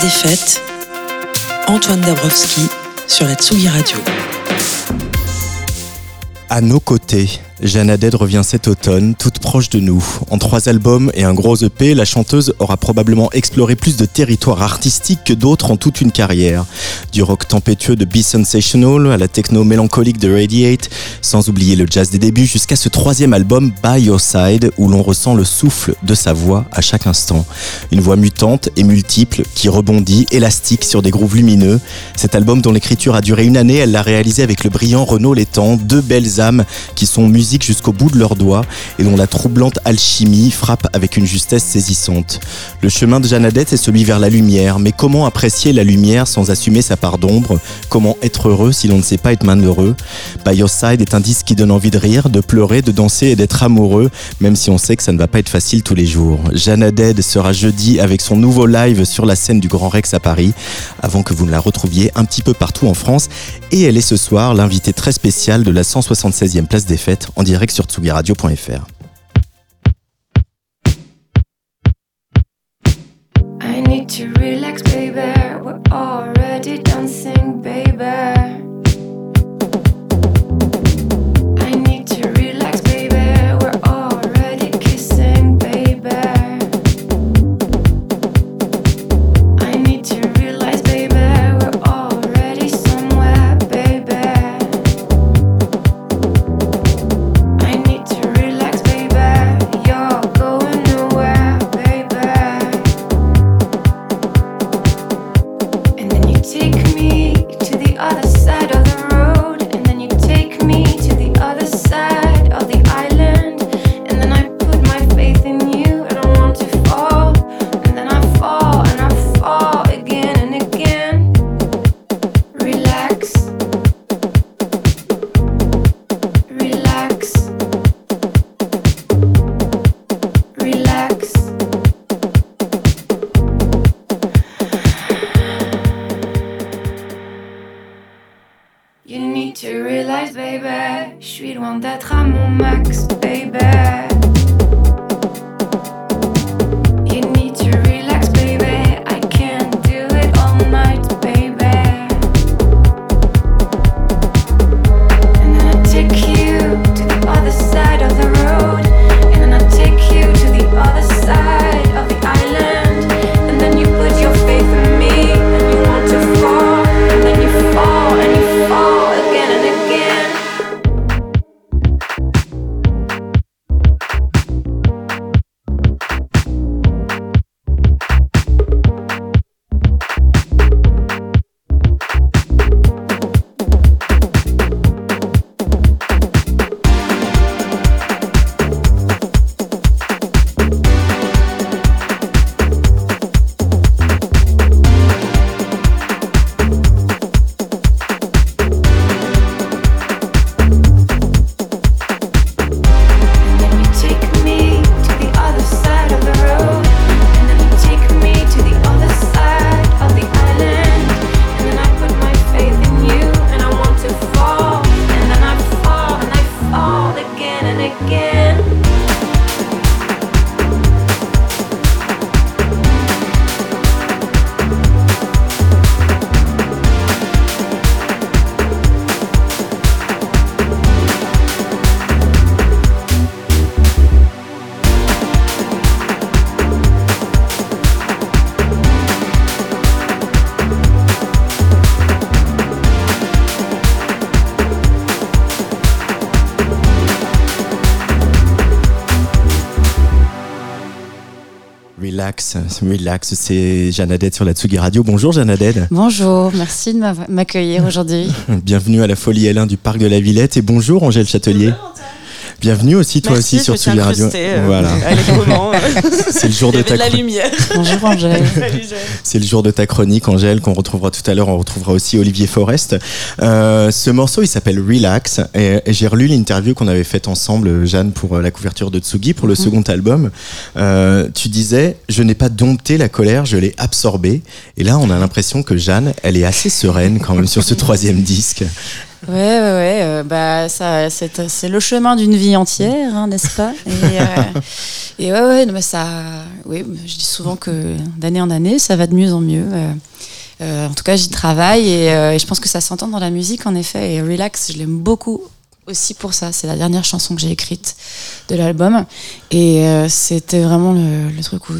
Des Fêtes, Antoine Dabrowski sur la Tsugi Radio. À nos côtés, Jeanne revient cet automne, toute proche de nous. En trois albums et un gros EP, la chanteuse aura probablement exploré plus de territoires artistiques que d'autres en toute une carrière. Du rock tempétueux de Be Sensational à la techno mélancolique de Radiate, sans oublier le jazz des débuts jusqu'à ce troisième album By Your Side où l'on ressent le souffle de sa voix à chaque instant. Une voix mutante et multiple qui rebondit, élastique sur des grooves lumineux. Cet album dont l'écriture a duré une année, elle l'a réalisé avec le brillant Renaud Létang, deux belles âmes qui sont jusqu'au bout de leurs doigts et dont la troublante alchimie frappe avec une justesse saisissante. Le chemin de Jeannadette est celui vers la lumière, mais comment apprécier la lumière sans assumer sa part d'ombre? Comment être heureux si l'on ne sait pas être malheureux? By Your Side est un disque qui donne envie de rire, de pleurer, de danser et d'être amoureux, même si on sait que ça ne va pas être facile tous les jours. Jeannadette sera jeudi avec son nouveau live sur la scène du Grand Rex à Paris, avant que vous ne la retrouviez un petit peu partout en France. Et elle est ce soir l'invité très spécial de la 176e place des fêtes en direct sur tsugiradio.fr. I need to relax, baby. We're already dancing, baby. Relax, relax, c'est Jeanne Haddad sur la Tsugi Radio. Bonjour Jeanne Haddad. Bonjour, merci de m'accueillir aujourd'hui. Bienvenue à la Folie L1 du Parc de la Villette et bonjour Angèle Châtelier. Bienvenue aussi toi Merci, aussi sur Tsugi Radio. euh, Voilà, allègrement. c'est le jour de ta de la chronique. lumière. Bonjour Angèle. C'est le jour de ta chronique, Angèle, qu'on retrouvera tout à l'heure. On retrouvera aussi Olivier Forest. Euh, ce morceau, il s'appelle Relax. Et, et j'ai relu l'interview qu'on avait faite ensemble, Jeanne, pour euh, la couverture de Tsugi, pour le second album. Euh, tu disais, je n'ai pas dompté la colère, je l'ai absorbée. Et là, on a l'impression que Jeanne, elle est assez sereine quand même sur ce troisième disque. Ouais, ouais, ouais. euh, bah, c'est, le chemin d'une vie entière, hein, n'est-ce pas? Et, euh, ouais, ouais, mais ça. Oui, je dis souvent que d'année en année, ça va de mieux en mieux. euh. Euh, en tout cas, j'y travaille et, je pense que ça s'entend dans la musique, en effet. Et Relax, je l'aime beaucoup aussi pour ça. C'est la dernière chanson que j'ai écrite de l'album. Et c'était vraiment le truc où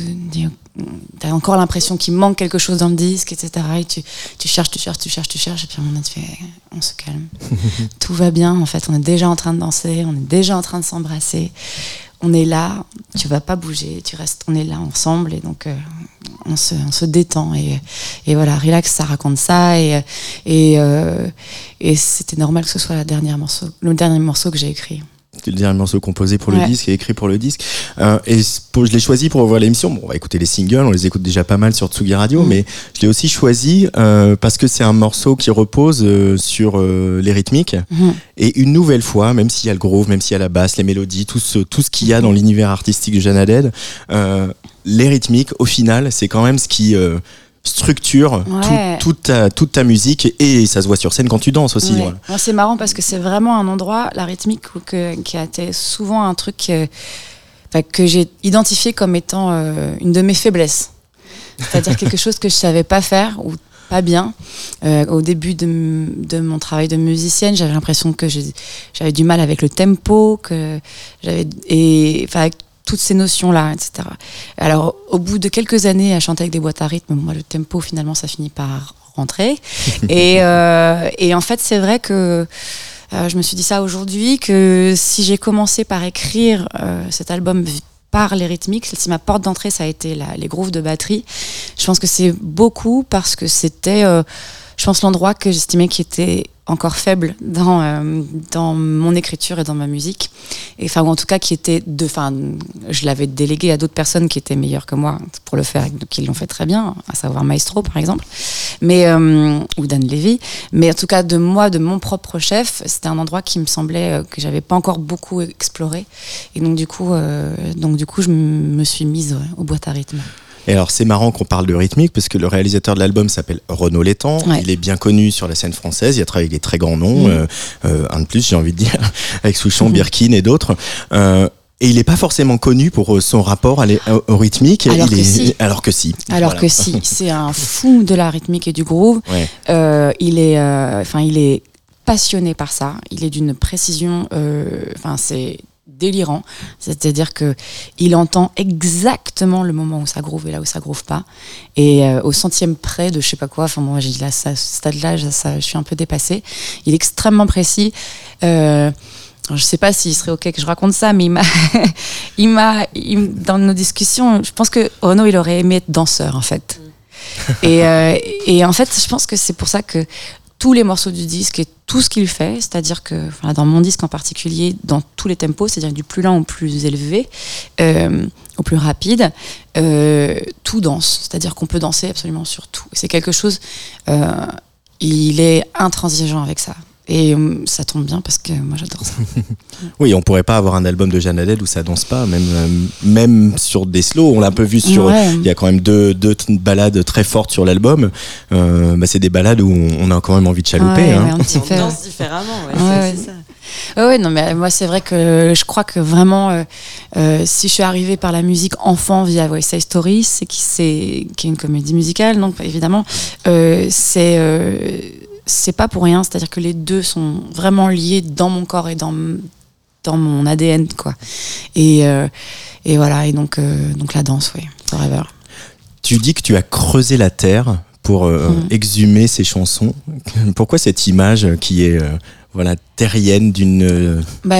tu as encore l'impression qu'il manque quelque chose dans le disque, etc. Et tu, tu cherches, tu cherches, tu cherches, tu cherches. Et puis à un moment, tu fais, on se calme. Tout va bien, en fait. On est déjà en train de danser, on est déjà en train de s'embrasser. On est là, tu vas pas bouger, tu restes, on est là ensemble et donc euh, on, se, on se détend et, et voilà, relax, ça raconte ça et, et, euh, et c'était normal que ce soit la dernière morceau, le dernier morceau que j'ai écrit. C'est le dernier morceau composé pour le disque et écrit pour le disque. Euh, et je l'ai choisi pour revoir l'émission. Bon, on va écouter les singles, on les écoute déjà pas mal sur Tsugi Radio, Mm. mais je l'ai aussi choisi euh, parce que c'est un morceau qui repose euh, sur les rythmiques. Mhm. Et une nouvelle fois, même s'il y a le groove, même s'il y a la basse, les mélodies, tout ce, tout ce qu'il y a dans l'univers artistique de Jeanne Haddad, les rythmiques, au final, c'est quand même ce qui euh, structure tout- toute, ta, toute ta musique et ça se voit sur scène quand tu danses aussi. Ouais. voilà. Alors, C'est marrant parce que c'est vraiment un endroit, la rythmique, que- qui a été souvent un truc que, enfin, que j'ai identifié comme étant euh, une de mes faiblesses. C'est-à-dire quelque chose que je savais pas faire ou pas bien. Euh, au début de, m- de mon travail de musicienne, j'avais l'impression que j'ai- j'avais du mal avec le tempo, que j'avais et enfin avec toutes ces notions-là, etc. Alors, au bout de quelques années à chanter avec des boîtes à rythme, moi, le tempo, finalement, ça finit par rentrer. et, euh, et en fait, c'est vrai que euh, je me suis dit ça aujourd'hui, que si j'ai commencé par écrire euh, cet album par les rythmiques, si ma porte d'entrée, ça a été la- les grooves de batterie, je pense que c'est beaucoup parce que c'était, euh, je pense, l'endroit que j'estimais qui était encore faible dans, euh, dans mon écriture et dans ma musique. Et enfin, ou en tout cas, qui était de, enfin, je l'avais délégué à d'autres personnes qui étaient meilleures que moi pour le faire, qui l'ont fait très bien, à savoir Maestro, par exemple, mais, euh, ou Dan Levy. Mais en tout cas, de moi, de mon propre chef, c'était un endroit qui me semblait euh, que j'avais pas encore beaucoup exploré. Et donc, du coup, euh, donc, du coup je me suis mise ouais, aux boîtes à rythme. Et alors c'est marrant qu'on parle de rythmique parce que le réalisateur de l'album s'appelle Renaud Létang. Ouais. Il est bien connu sur la scène française. Il a travaillé avec des très grands noms, Mhm. euh, euh, un de plus j'ai envie de dire, avec Souchon, Mhm. Birkin et d'autres. Euh, et il n'est pas forcément connu pour son rapport à les- au, rythmique. Alors il que est, si. Alors que si. Alors Voilà. que si, c'est un fou de la rythmique et du groove. Ouais. Euh, il est, enfin, il est passionné par ça. Il est d'une précision, enfin, c'est délirant. C'est-à-dire que il entend exactement le moment où ça groove et là où ça groove pas. Et euh, au centième près de je sais pas quoi. Enfin, moi, j'ai dit là, ça, à ce stade-là, je, suis un peu dépassée. Il est extrêmement précis. Euh, je sais pas s'il serait ok que je raconte ça, mais il m'a, il m'a, il- dans nos discussions, je pense que Renaud, il aurait aimé être danseur en fait. Et, euh, et en fait, je pense que c'est pour ça que tous les morceaux du disque et tout ce qu'il fait, c'est-à-dire que enfin, dans mon disque en particulier, dans tous les tempos, c'est-à-dire du plus lent au plus élevé, euh, au plus rapide, euh, tout danse. C'est-à-dire qu'on peut danser absolument sur tout. C'est quelque chose. euh, il est intransigeant avec ça. Et euh, ça tombe bien parce que moi j'adore ça. Oui, on pourrait pas avoir un album de Jeanne Haddad où ça danse pas, même, euh, même sur des slows. On l'a un peu vu sur. Ouais. Il y a quand même deux, deux balades très fortes sur l'album. Euh, bah, c'est des balades où on, a quand même envie de chalouper. Ouais, hein. ouais, On danse différemment, ouais, Ouais, c'est- ça. Ouais, ouais, non, mais moi, c'est vrai que je crois que vraiment, euh, euh, si je suis arrivée par la musique enfant via West Side Story, c'est qui, c'est, qui est une comédie musicale, donc évidemment, euh, c'est, euh, c'est pas pour rien. C'est-à-dire que les deux sont vraiment liés dans mon corps et dans, dans mon ADN, quoi. Et, euh, et voilà, et donc, euh, donc la danse, oui, forever. Tu dis que tu as creusé la terre pour euh, Mhm. exhumer ces chansons. Pourquoi cette image qui est voilà terrienne d'une Bah,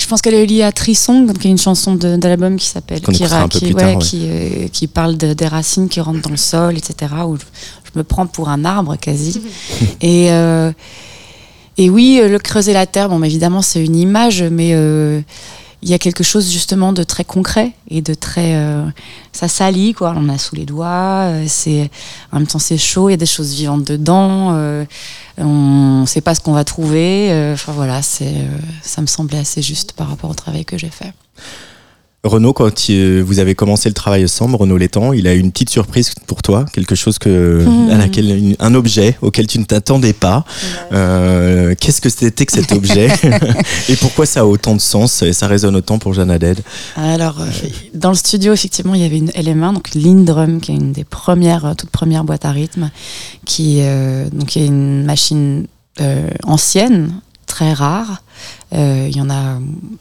je pense qu'elle est liée à Trisong, qui est une chanson de, de l'album qui s'appelle qui, qui, plus ouais, tard, ouais. qui, qui parle de- des racines qui rentrent dans le sol, etc. Où je, me prends pour un arbre quasi. et, euh, et oui, euh, le creuser la terre, bon, évidemment, c'est une image, mais euh, il y a quelque chose justement de très concret et de très. euh, ça salit, quoi. On a sous les doigts, c'est, en même temps, c'est chaud, il y a des choses vivantes dedans. on ne sait pas ce qu'on va trouver. Enfin voilà, c'est, ça me semblait assez juste par rapport au travail que j'ai fait. Renaud, quand il- vous avez commencé le travail ensemble, Renaud Létang, il a une petite surprise pour toi, quelque chose que, à laquelle, une- un objet auquel tu ne t'attendais pas. Euh, Qu'est-ce que c'était que cet objet et pourquoi ça a autant de sens et ça résonne autant pour Jeanne Haddad? Alors, euh, dans le studio, effectivement, il y avait une LM1, donc Lindrum, qui est une des premières, euh, toutes premières boîtes à rythme, qui, euh, donc, est une machine euh, ancienne, très rare. Euh, il y en a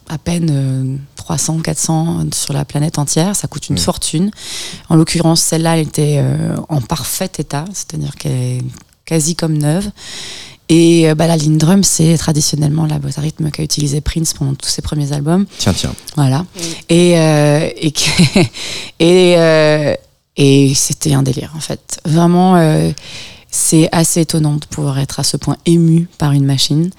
à peine euh, 300, 400 sur la planète entière. Ça coûte une Mm. fortune. En l'occurrence, celle-là, elle était euh, en parfait état, c'est-à-dire qu'elle est quasi comme neuve. Et euh, bah, la Lindrum, c'est traditionnellement la boîte à rythme qu'a utilisé Prince pendant tous ses premiers albums. Tiens, tiens. Voilà. Et, euh, et, et, euh, et c'était un délire, en fait. Vraiment, euh, c'est assez étonnant de pouvoir être à ce point ému par une machine.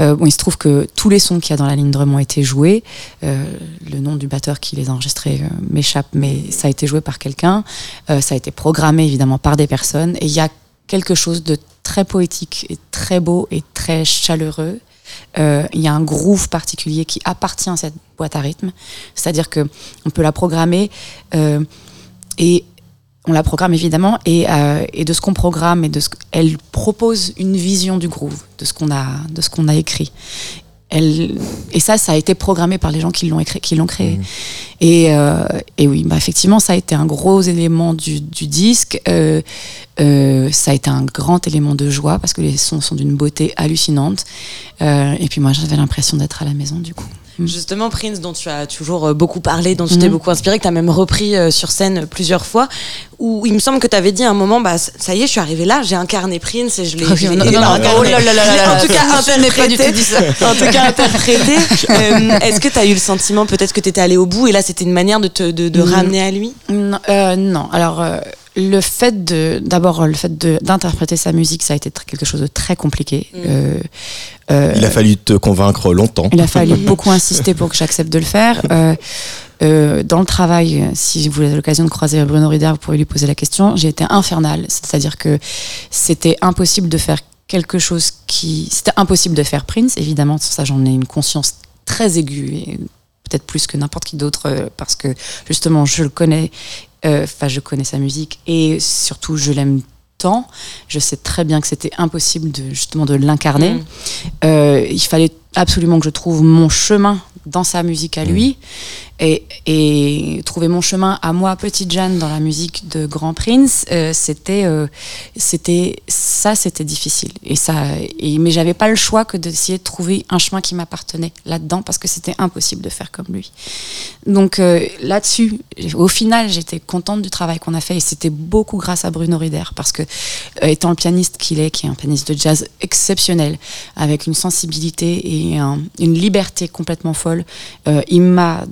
Euh, bon, il se trouve que tous les sons qu'il y a dans la ligne drum ont été joués. Euh, le nom du batteur qui les a enregistrés euh, m'échappe, mais ça a été joué par quelqu'un. Euh, ça a été programmé évidemment par des personnes. Et il y a quelque chose de très poétique et très beau et très chaleureux. Euh, Il y a un groove particulier qui appartient à cette boîte à rythme. C'est-à-dire que on peut la programmer et on la programme évidemment et, euh, et de ce qu'on programme et de ce que- elle propose une vision du groove de ce qu'on a de ce qu'on a écrit. Elle, et ça, ça a été programmé par les gens qui l'ont écrit, qui l'ont créé. Et, euh, et oui, bah effectivement, ça a été un gros élément du, du disque. Euh, ça a été un grand élément de joie parce que les sons sont d'une beauté hallucinante. Et puis moi, j'avais l'impression d'être à la maison du coup. Justement, Prince, dont tu as toujours euh, beaucoup parlé, dont tu t'es Mhm. beaucoup inspiré, que tu as même repris euh, sur scène plusieurs fois, où il me semble que tu avais dit à un moment, bah, ça y est, je suis arrivé là, j'ai incarné Prince et je l'ai. L'ai- non, non, non, oh là là là En tout cas, je n'ai pas du tout interprété. dit ça. En tout cas, interprété. Euh, Est-ce que tu as eu le sentiment peut-être que tu étais allé au bout et là, c'était une manière de te de, de Mhm. ramener à lui? Non, euh, non. alors euh, le fait de, d'abord le fait de- d'interpréter sa musique, ça a été quelque chose de très compliqué. Mm. Euh, euh, Il a fallu te convaincre longtemps. il a fallu beaucoup insister pour que j'accepte de le faire. Euh, euh, dans le travail, si vous avez l'occasion de croiser Bruno Rider, vous pourrez lui poser la question. J'ai été infernale, c'est-à-dire que c'était impossible de faire quelque chose qui, c'était impossible de faire Prince. Évidemment, ça j'en ai une conscience très aiguë et peut-être plus que n'importe qui d'autre parce que justement je le connais, euh, enfin je connais sa musique et surtout je l'aime tant. Je sais très bien que c'était impossible de justement de l'incarner. Mm. Euh, il fallait absolument que je trouve mon chemin dans sa musique à lui et, et trouver mon chemin à moi, petite Jeanne, dans la musique de Grand Prince, euh, c'était, euh, c'était ça, c'était difficile. Et ça, et, mais j'avais pas le choix que d'essayer de trouver un chemin qui m'appartenait là-dedans parce que c'était impossible de faire comme lui. Donc euh, là-dessus, au final, j'étais contente du travail qu'on a fait et c'était beaucoup grâce à Bruno Rider parce que étant le pianiste qu'il est, qui est un pianiste de jazz exceptionnel, avec une sensibilité et un- une liberté complètement folle, euh, il m'a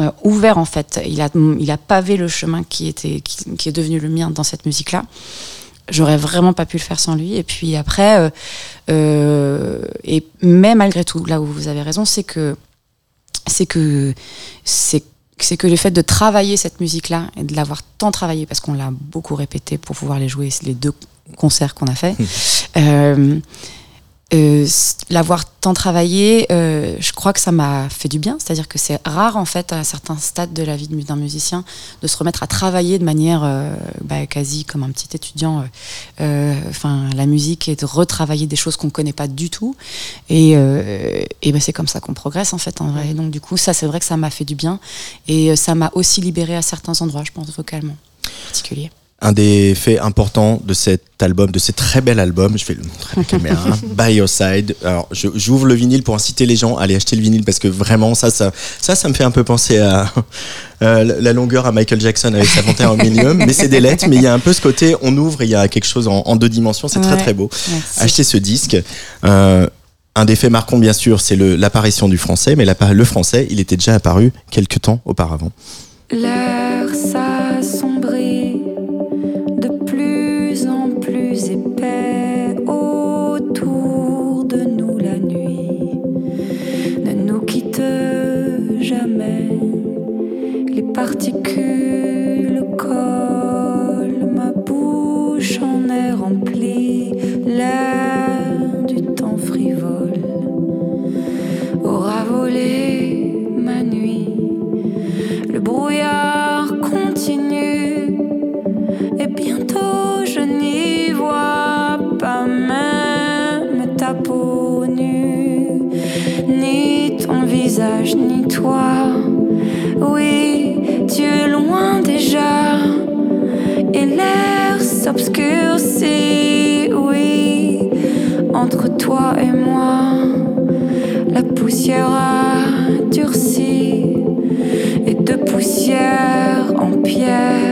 euh, ouvert en fait. Il a, il a pavé le chemin qui était, qui, qui est devenu le mien dans cette musique-là. J'aurais vraiment pas pu le faire sans lui. Et puis après, euh, et mais malgré tout, là où vous avez raison, c'est que c'est que c'est c'est que le fait de travailler cette musique-là et de l'avoir tant travaillé, parce qu'on l'a beaucoup répété pour pouvoir les jouer, c'est les deux concerts qu'on a fait, euh, euh, l'avoir tant travaillé, euh, je crois que ça m'a fait du bien. C'est-à-dire que c'est rare, en fait, à un certain stade de la vie d'un musicien, de se remettre à travailler de manière euh, bah, quasi comme un petit étudiant, euh, euh, enfin, la musique et de retravailler des choses qu'on ne connaît pas du tout. Et, euh, et ben, c'est comme ça qu'on progresse, en fait, en vrai. Donc, du coup, ça, c'est vrai que ça m'a fait du bien. Et ça m'a aussi libéré à certains endroits, je pense, vocalement, en particulier. Un des faits importants de cet album, de ce très bel album, je vais le montrer à la caméra, hein, By Your Side. Alors, j'ouvre le vinyle pour inciter les gens à aller acheter le vinyle parce que vraiment, ça, ça, ça, ça me fait un peu penser à euh, la- longueur à Michael Jackson avec sa panthère au milieu. Mais c'est des lettres, mais il y a un peu ce côté, on ouvre et il y a quelque chose en, en deux dimensions. C'est très Ouais. très beau. Merci. Achetez ce disque. Euh, un des faits marquants, bien sûr, c'est le- l'apparition du français, mais le français, il était déjà apparu quelques temps auparavant. L'air poussière a durci, et de poussière en pierre,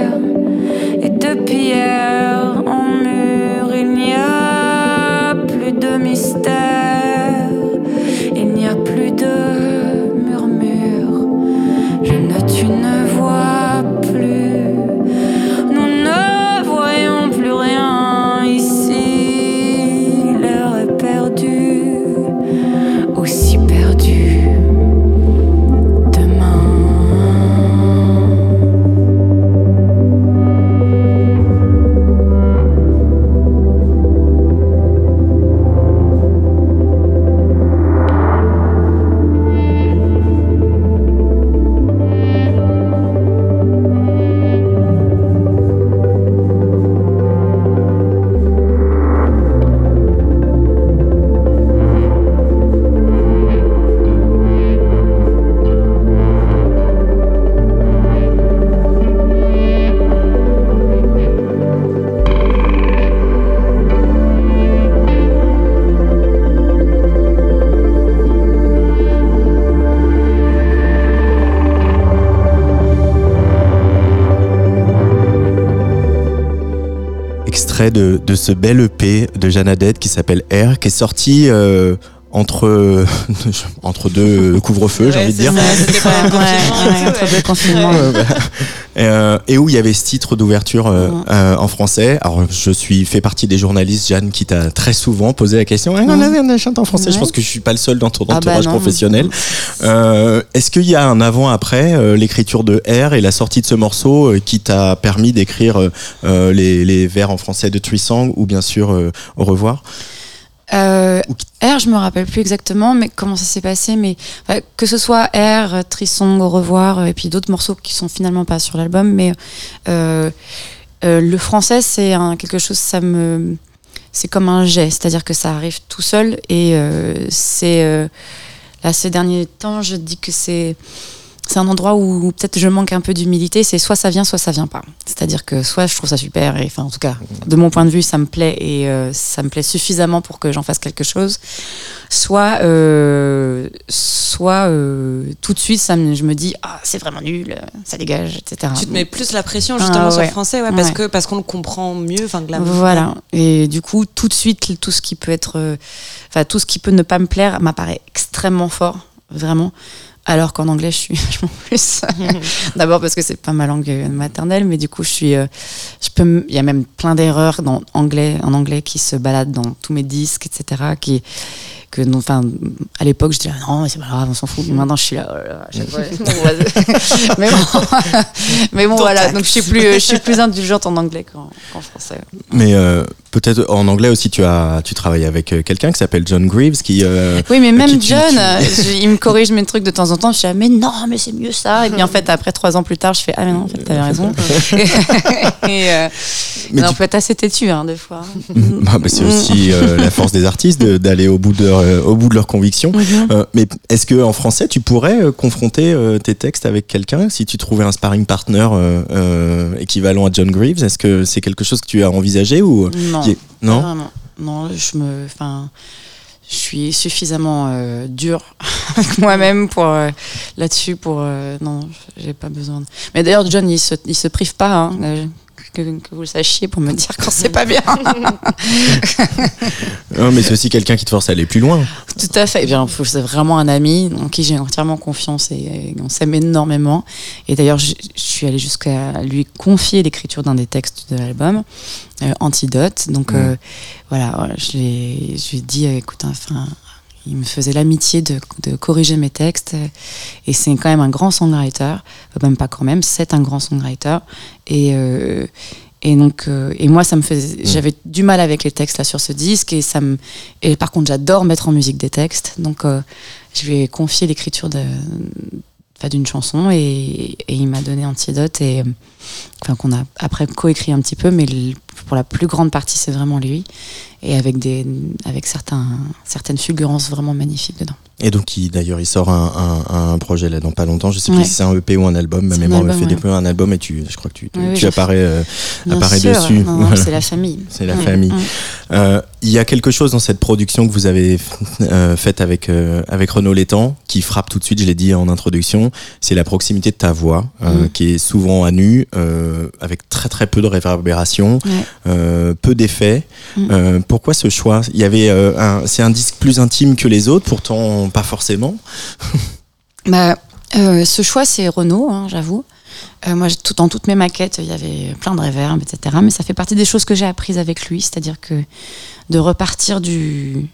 de, ce bel EP de Jeannadette qui s'appelle Air, qui est sorti euh, entre, entre deux couvre-feux, j'ai envie de dire. ça, pas entre deux confinements. Euh, et où il y avait ce titre d'ouverture euh, euh, en français. Alors, je suis fait partie des journalistes, Jeanne, qui t'a très souvent posé la question. Ah, on a, on a chanté en français. Je pense que je suis pas le seul dans ton Ah bah entourage non. professionnel. Euh, Est-ce qu'il y a un avant-après euh, l'écriture de R et la sortie de ce morceau euh, qui t'a permis d'écrire les, les vers en français de Trisong ou bien sûr euh, Au revoir? Euh, R, je me rappelle plus exactement, mais comment ça s'est passé. Mais enfin, que ce soit R, Trisong, Au revoir, euh, et puis d'autres morceaux qui sont finalement pas sur l'album, mais euh, euh, le français, c'est quelque chose, ça me, c'est comme un jet, c'est-à-dire que ça arrive tout seul. Et c'est là ces derniers temps, je dis que c'est c'est un endroit où peut-être je manque un peu d'humilité. C'est soit ça vient, soit ça vient pas. C'est-à-dire que soit je trouve ça super, et enfin en tout cas de mon point de vue ça me plaît et euh, ça me plaît suffisamment pour que j'en fasse quelque chose. Soit euh, soit euh, tout de suite ça me, je me dis ah c'est vraiment nul, ça dégage, etc. Tu te mets plus la pression justement Ah, sur le français, ouais, parce que parce qu'on le comprend mieux, enfin que la Voilà. Et du coup, tout de suite, tout ce qui peut être, enfin, tout ce qui peut ne pas me plaire m'apparaît extrêmement fort, vraiment. Alors qu'en anglais, je suis vachement plus. D'abord parce que c'est pas ma langue euh, maternelle, mais du coup, je suis, euh, je peux, il y a même plein d'erreurs dans anglais, en anglais qui se baladent dans tous mes disques, etc. Qui, que, non, enfin, à l'époque, je disais ah non, mais c'est pas grave, on s'en fout. Maintenant, je suis là, oh là là, bon, mais bon, mais bon, voilà. Donc, je suis plus, je suis plus indulgente en anglais qu'en français. Mais euh, peut-être en anglais aussi, tu as tu travailles avec euh, quelqu'un qui s'appelle John Greaves qui. euh, Oui, mais même qui tu- John, tu- euh, il me corrige mes trucs de temps en temps. Je suis là, mais non, mais c'est mieux ça. Et puis en fait, après trois ans plus tard, je fais ah mais non, en fait, t'avais raison. et euh, Mais non, tu- peut être assez têtu hein, des fois. Bah, bah, c'est aussi euh, la force des artistes de- d'aller au bout de leur, euh, au bout de leurs convictions. Mhm. Euh, mais est-ce que en français tu pourrais euh, confronter euh, tes textes avec quelqu'un? Si tu trouvais un sparring partner euh, euh, équivalent à John Greaves Est-ce que c'est quelque chose que tu as envisagé ou Non, non. Non, je me, enfin, je suis suffisamment euh, dure avec moi-même pour euh, là-dessus pour euh, non, j'ai pas besoin. de- Mais d'ailleurs, John, il se, il se prive pas. hein, que, que vous le sachiez pour me dire quand c'est pas bien. Non, mais c'est aussi quelqu'un qui te force à aller plus loin. Tout à fait. Eh bien, c'est vraiment un ami en qui j'ai entièrement confiance et, on s'aime énormément. Et d'ailleurs, je, je suis allée jusqu'à lui confier l'écriture d'un des textes de l'album, euh, Antidote. Donc Mm. euh, voilà, je lui ai dit, euh, écoute, enfin, il me faisait l'amitié de, de corriger mes textes. Et c'est quand même un grand songwriter. Même pas quand même, c'est un grand songwriter. Et, euh, et donc, euh, et moi, ça me faisait, j'avais du mal avec les textes là sur ce disque, et ça me, et par contre, j'adore mettre en musique des textes, donc euh, je lui ai confié l'écriture de, d'une chanson, et, et il m'a donné Antidote, et enfin qu'on a après coécrit un petit peu, mais le- pour la plus grande partie, c'est vraiment lui, et avec des, avec certains, certaines fulgurances vraiment magnifiques dedans. Et donc, il- d'ailleurs, il sort un, un- un projet là dans pas longtemps. Je sais Ouais. plus si c'est un EP ou un album. Ma mémoire me fait des peu un album et tu, je crois que tu, tu, Oui, tu apparais, euh, sûr. dessus. Voilà. c'est la famille. C'est la Ouais. famille. Mm. Euh, Il y a quelque chose dans cette production que vous avez euh, faite avec avec Renaud Létang qui frappe tout de suite. Je l'ai dit en introduction. C'est la proximité de ta voix Mhm. qui est souvent à nu, avec très très peu de réverbération, Ouais. euh, peu d'effets. Mhm. Euh, pourquoi ce choix? Il y avait euh, un, c'est un disque plus intime que les autres, pourtant pas forcément. Bah, ce choix, c'est Renault, hein, j'avoue. Euh, moi, tout, dans toutes mes maquettes, il y avait plein de réverbes, etc. Mais ça fait partie des choses que j'ai apprises avec lui, c'est-à-dire que de repartir du,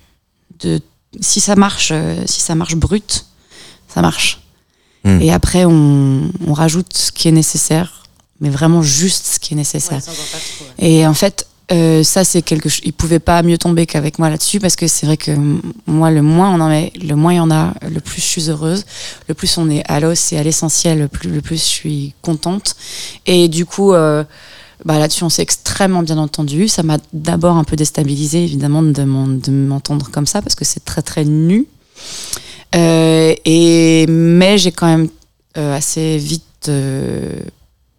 de, si ça marche, euh, si ça marche brut, ça marche. Mm. Et après, on, on rajoute ce qui est nécessaire, mais vraiment juste ce qui est nécessaire. Et en fait, euh, ça, c'est quelque chose. Il pouvait pas mieux tomber qu'avec moi là-dessus parce que c'est vrai que moi, le moins on en met, le moins il y en a, le plus je suis heureuse, le plus on est à l'os et à l'essentiel, le plus, le plus je suis contente. Et du coup, euh, bah, là-dessus, on s'est extrêmement bien entendu. Ça m'a d'abord un peu déstabilisé, évidemment, de m'en- de m'entendre comme ça parce que c'est très très nu. Euh, et mais j'ai quand même euh, assez vite euh,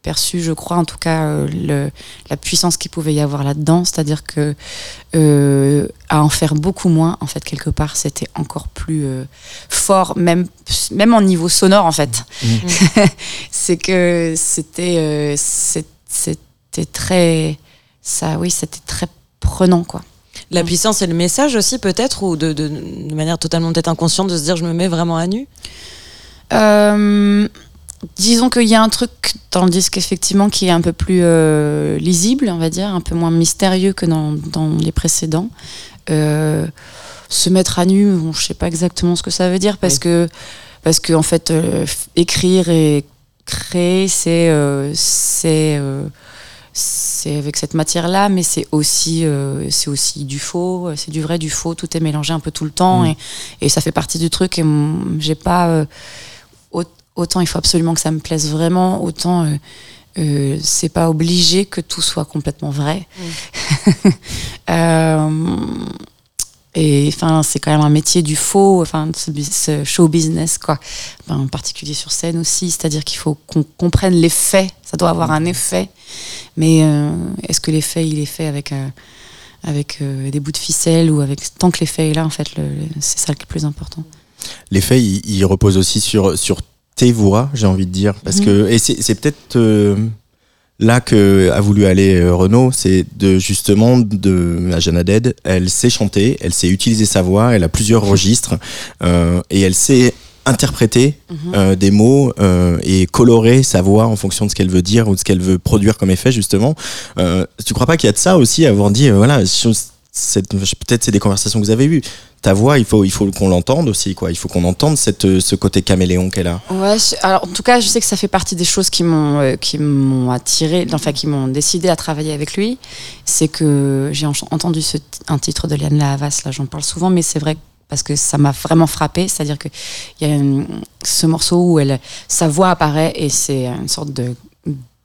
perçu, je crois, en tout cas, euh, le, la puissance qu'il pouvait y avoir là-dedans. C'est-à-dire que euh, à en faire beaucoup moins, en fait, quelque part, c'était encore plus euh, fort, même, même en niveau sonore, en fait. c'est que c'était c'était très. Ça, oui, c'était très prenant, quoi. La puissance et le message aussi, peut-être, ou de, de, de manière totalement peut-être inconsciente de se dire je me mets vraiment à nu? Euh, disons qu'il y a un truc dans le disque effectivement qui est un peu plus euh, lisible, on va dire, un peu moins mystérieux que dans, dans les précédents. Euh, se mettre à nu, bon, je sais pas exactement ce que ça veut dire parce Oui. que parce que en fait euh, écrire et créer c'est c'est c'est avec cette matière là mais c'est aussi euh, c'est aussi du faux c'est du vrai du faux tout est mélangé un peu tout le temps Mm. et, et ça fait partie du truc et j'ai pas euh, autant il faut absolument que ça me plaise vraiment autant euh, euh, c'est pas obligé que tout soit complètement vrai. Euh, et enfin c'est quand même un métier du faux enfin ce, show business quoi. Enfin, en particulier sur scène aussi c'est à dire qu'il faut qu'on comprenne l'effet ça doit avoir un effet. Mais euh, est-ce que l'effet il est fait avec euh, avec euh, des bouts de ficelle ou avec tant que l'effet est là en fait le- le- c'est ça le plus important. L'effet, il, il repose aussi sur, sur tes voix, j'ai envie de dire. Parce Mhm. que, et c'est peut-être euh, là que a voulu aller euh, Renaud, c'est de justement de la Jeanne Dead. Elle sait chanter, elle sait utiliser sa voix, elle a plusieurs registres euh, et elle sait interpréter Mhm. euh, des mots et colorer sa voix en fonction de ce qu'elle veut dire ou de ce qu'elle veut produire comme effet justement. Tu crois pas qu'il y a de ça aussi avoir dit euh, voilà peut-être c'est des conversations que vous avez eues. Ta voix, il faut qu'on l'entende aussi quoi. Il faut qu'on entende euh, ce côté caméléon qu'elle a. Ouais, alors en tout cas, je sais que ça fait partie des choses qui m'ont euh, attiré, enfin qui m'ont décidé à travailler avec lui. C'est que j'ai en- entendu un titre de Liane Havas, là j'en parle souvent, mais c'est vrai parce que ça m'a vraiment frappé. C'est-à-dire que il y a ce morceau où sa voix apparaît et c'est une sorte de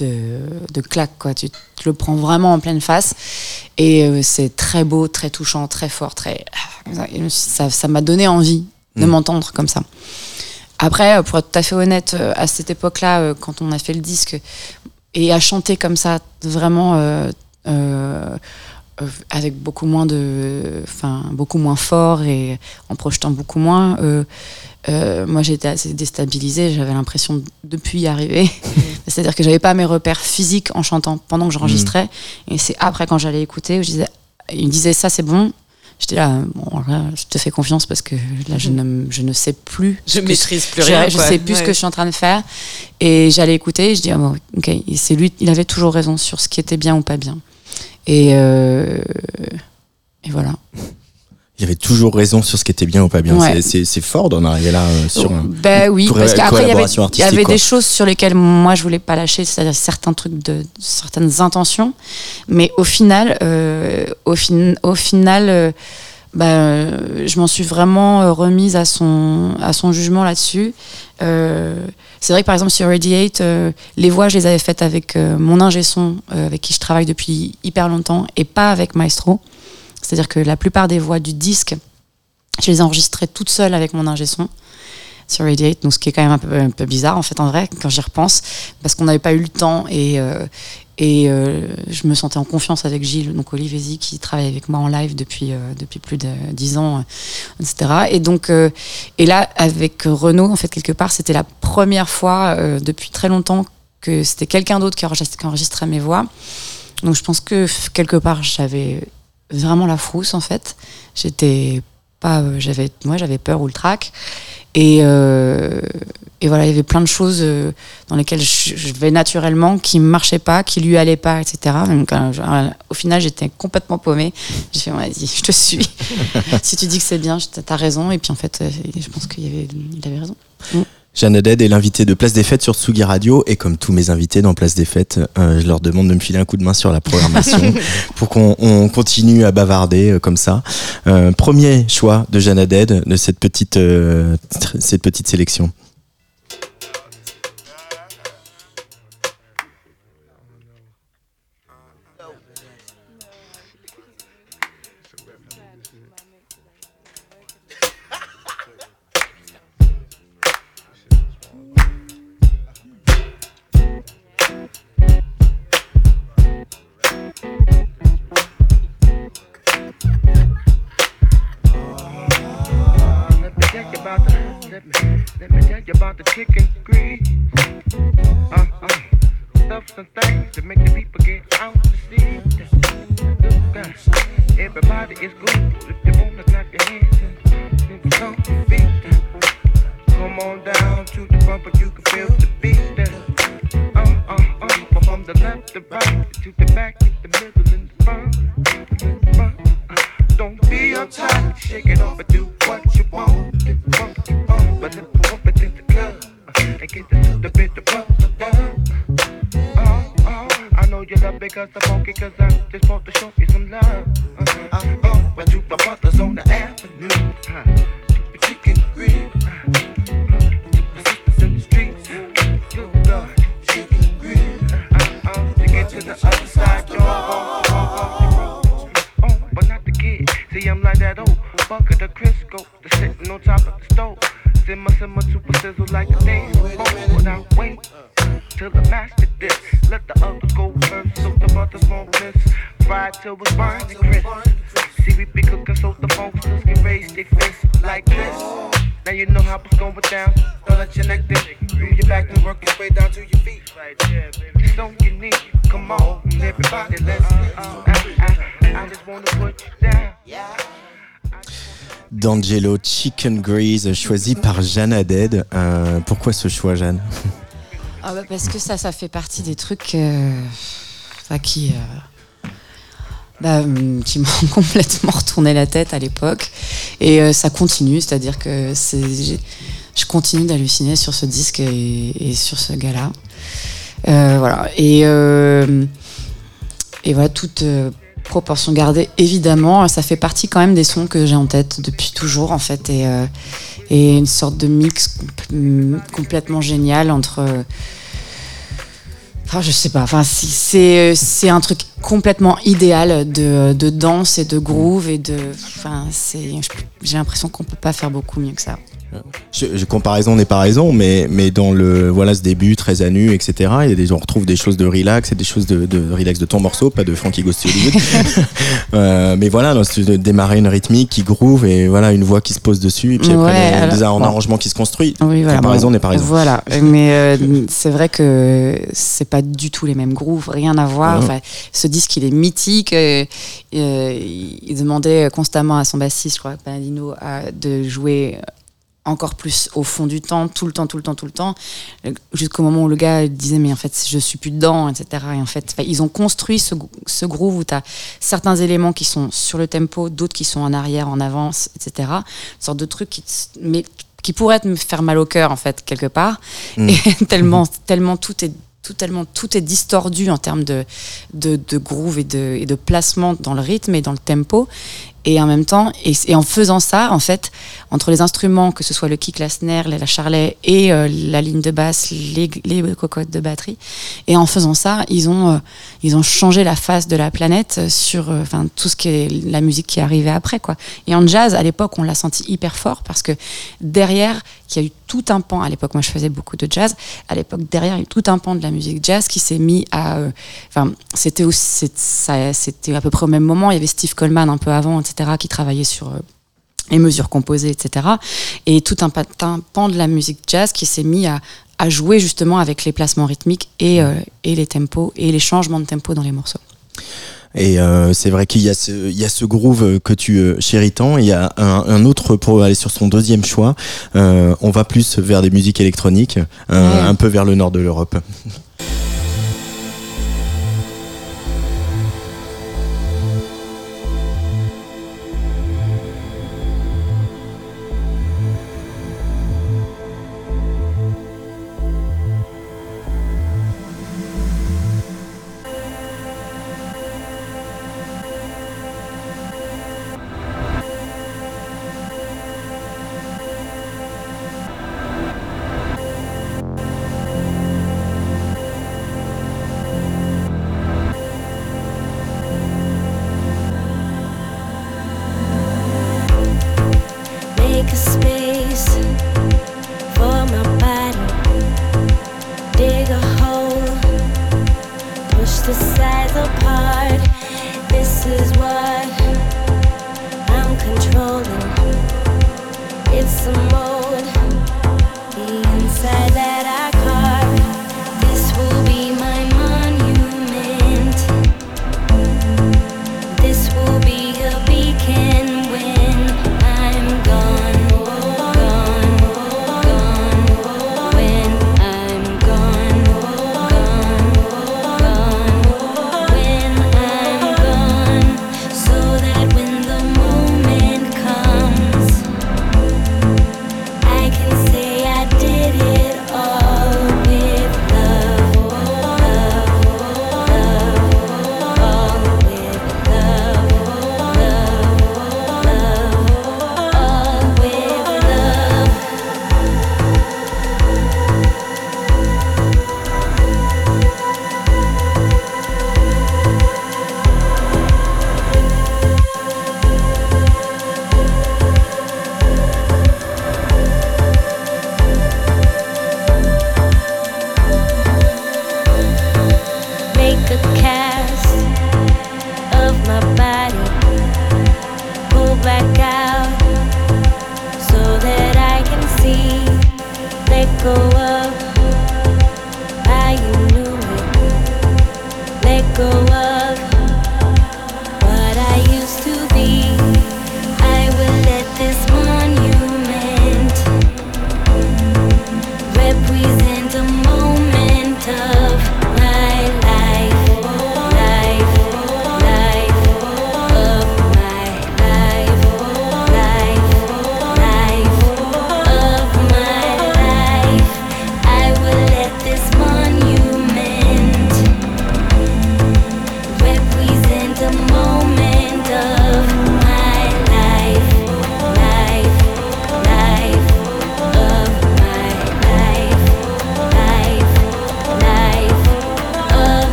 de, de claque quoi. Tu, le prends vraiment en pleine face et euh, c'est très beau, très touchant, très fort, très et ça ça m'a donné envie de Mm. m'entendre comme ça. Après, euh, pour être tout à fait honnête, euh, à cette époque-là, euh, quand on a fait le disque, et à chanter comme ça, vraiment euh, euh, euh, avec beaucoup moins de, enfin beaucoup moins fort et en projetant beaucoup moins, euh, euh, moi j'étais assez déstabilisée. J'avais l'impression de depuis y arriver, c'est-à-dire que j'avais pas mes repères physiques en chantant pendant que j'enregistrais, et c'est après quand j'allais écouter où je disais, il me disait ça c'est bon. J'étais là, bon, là, je te fais confiance parce que là, je ne, je ne sais plus. Je maîtrise plus je- rien. Je, quoi. sais plus ce que je suis en train de faire. Et j'allais écouter, et je dis, ah bon, ok, c'est lui, il avait toujours raison sur ce qui était bien ou pas bien. Et, euh, et voilà. Il avait toujours raison sur ce qui était bien ou pas bien. Ouais. C'est- fort d'en arriver là euh, sur un. Ben oui, parce qu'après, il y avait, y des choses sur lesquelles moi, je voulais pas lâcher, c'est-à-dire certains trucs de certaines intentions. Mais au final, euh, au, fin, au final, euh, euh, je m'en suis vraiment remise à son, à son jugement là-dessus. Euh, c'est vrai que par exemple sur Radiate, euh, les voix, je les avais faites avec euh, mon ingé son, avec qui je travaille depuis hyper longtemps, et pas avec Maestro. C'est-à-dire que la plupart des voix du disque, Je les ai enregistrées toutes seules avec mon ingé son sur Radiate, donc ce qui est quand même un peu, bizarre en fait en vrai quand j'y repense, parce qu'on n'avait pas eu le temps et, euh, et euh, je me sentais en confiance avec Gilles, donc Olivier Zi, qui travaille avec moi en live depuis, euh, depuis plus de dix ans, etc. Et donc, et là avec Renaud, en fait quelque part, c'était la première fois depuis très longtemps que c'était quelqu'un d'autre qui enregistrait, mes voix. Donc je pense que quelque part j'avais vraiment la frousse en fait. J'étais pas, j'avais, moi j'avais peur ou le trac. Et, euh, et voilà, il y avait plein de choses euh, dans lesquelles je, je vais naturellement, qui ne marchaient pas, qui lui allaient pas, etc. Donc, euh, au final, j'étais complètement paumée. J'ai fait, vas-y, je te suis. si tu dis que c'est bien, t'as raison. Et puis en fait, euh, je pense qu'il avait, il avait raison. Jeanne est l'invité de Place des Fêtes sur Tsugi Radio et comme tous mes invités dans Place des Fêtes, euh, je leur demande de me filer un coup de main sur la programmation pour qu'on on continue à bavarder euh, comme ça. Euh, premier choix de Jeanne de cette petite, euh, cette petite sélection. There, baby. So unique. Come on, everybody, let's. I, I, I just wanna put you down. D'Angelo Chicken Grease, choisi par Jeanne Haddad. Euh, pourquoi ce choix, Jeanne? Ah bah parce que ça, ça fait partie des trucs euh, enfin, qui, euh, bah, hum, qui m'ont complètement retourné la tête à l'époque. Et euh, ça continue, c'est-à-dire que je continue d'halluciner sur ce disque et, et sur ce gars-là. Euh, voilà. Et, euh, et voilà, toute euh, proportion gardée, évidemment, ça fait partie quand même des sons que j'ai en tête depuis toujours, en fait. Et, et une sorte de mix com- complètement génial entre. Enfin, je sais pas. Enfin, c'est un truc complètement idéal de, de danse et de groove et de. Enfin, c'est. J'ai l'impression qu'on peut pas faire beaucoup mieux que ça. je, je- comparaison n'est pas raison, mais, mais dans le voilà ce début très à nu, etc. Il y a des, on retrouve des choses de relax et des choses de, de relax de ton morceau, pas de Frankie Goes to Hollywood. Euh, mais voilà, non, c'est de démarrer une rythmique qui groove et voilà une voix qui se pose dessus et puis après Ouais, des- un arrangement qui se construit. Oui, voilà. Comparaison Bon, n'est pas raison. Voilà. Mais euh, c'est vrai que c'est pas du tout les mêmes grooves, rien à voir. Enfin, ce disque, il est mythique. euh, euh, il demandait constamment à son bassiste, je crois, Panadino, à- de jouer encore plus au fond du temps, tout le temps, tout le temps, tout le temps, jusqu'au moment où le gars disait mais en fait je suis plus dedans, etc. Et en fait, ils ont construit ce, ce groove où tu as certains éléments qui sont sur le tempo, d'autres qui sont en arrière, en avance, etc. Une sorte de truc qui, mais, qui pourrait me faire mal au cœur en fait quelque part. Mm. Et tellement, tellement tout est tout tellement tout est distordu en termes de, de, de groove et de, et de placement dans le rythme et dans le tempo Et en même temps, et, en faisant ça, en fait, entre les instruments, que ce soit le kick, la snare, la charlet et euh, la ligne de basse, les, les cocottes de batterie, et en faisant ça, ils ont, euh, ils ont changé la face de la planète sur euh, tout ce qui est la musique qui est arrivée après. Quoi. Et en jazz, à l'époque, on l'a senti hyper fort parce que derrière, il y a eu tout un pan. À l'époque, moi, je faisais beaucoup de jazz. À l'époque, derrière, il y a eu tout un pan de la musique jazz qui s'est mis à. euh, c'était c'était à peu près au même moment. Il y avait Steve Coleman un peu avant, etc., qui travaillait sur euh, les mesures composées, etc. Et tout un, pa- un pan de la musique jazz qui s'est mis à, jouer justement avec les placements rythmiques euh, et les tempos et les changements de tempo dans les morceaux. Et euh, c'est vrai qu'il y, a ce- il y a ce groove que tu euh, chéris tant. Il y a un, un autre pour aller sur son deuxième choix. Euh, on va plus vers des musiques électroniques, Ouais. un peu vers le nord de l'Europe. Apart. This is what I'm controlling. It's a mode,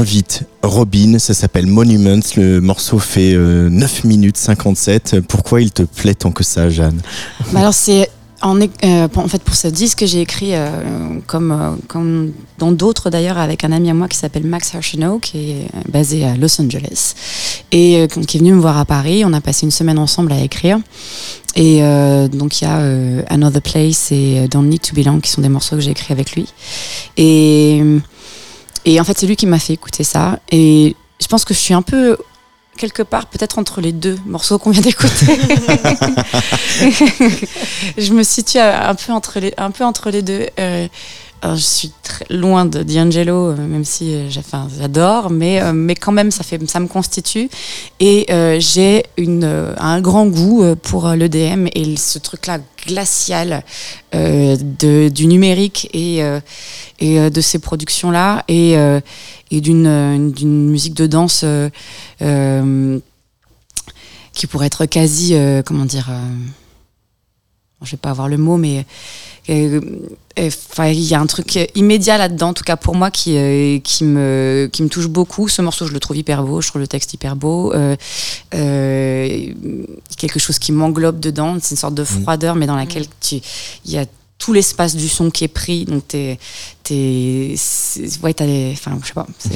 invite Robin, ça s'appelle Monuments, le morceau fait euh, 9 minutes 57. Pourquoi il te plaît tant que ça, Jeanne? Bah alors c'est euh, en fait pour ce disque j'ai écrit euh, comme euh, comme dans d'autres d'ailleurs avec un ami à moi qui s'appelle Max Hershenow qui est basé à Los Angeles et qui est venu me voir à Paris. On a passé une semaine ensemble à écrire et donc il y a Another Place et Don't Need to Belong qui sont des morceaux que j'ai écrits avec lui et et en fait c'est lui qui m'a fait écouter ça et je pense que je suis un peu quelque part peut-être entre les deux morceaux qu'on vient d'écouter. je me situe un peu entre les, un peu entre les deux. Euh, alors, je suis très loin de D'Angelo, euh, même si euh, j'adore, mais, euh, quand même, ça, fait, ça me constitue. Et euh, j'ai euh, un grand goût euh, pour euh, l'EDM et ce truc-là glacial euh, du numérique et, euh, euh, de ces productions-là et, euh, d'une euh, d'une musique de danse euh, euh, qui pourrait être quasi, euh, comment dire, euh, je vais pas avoir le mot, mais euh, euh, enfin, il y a un truc immédiat là-dedans, en tout cas pour moi, qui, euh, qui, me, qui me touche beaucoup. Ce morceau, je le trouve hyper beau, je trouve le texte hyper beau. Euh, euh, quelque chose qui m'englobe dedans, c'est une sorte de froideur, mais dans laquelle tu- il y a tout l'espace du son qui est pris. Donc, t'es. t'es ouais, t'as les. Enfin, je sais pas. c'est-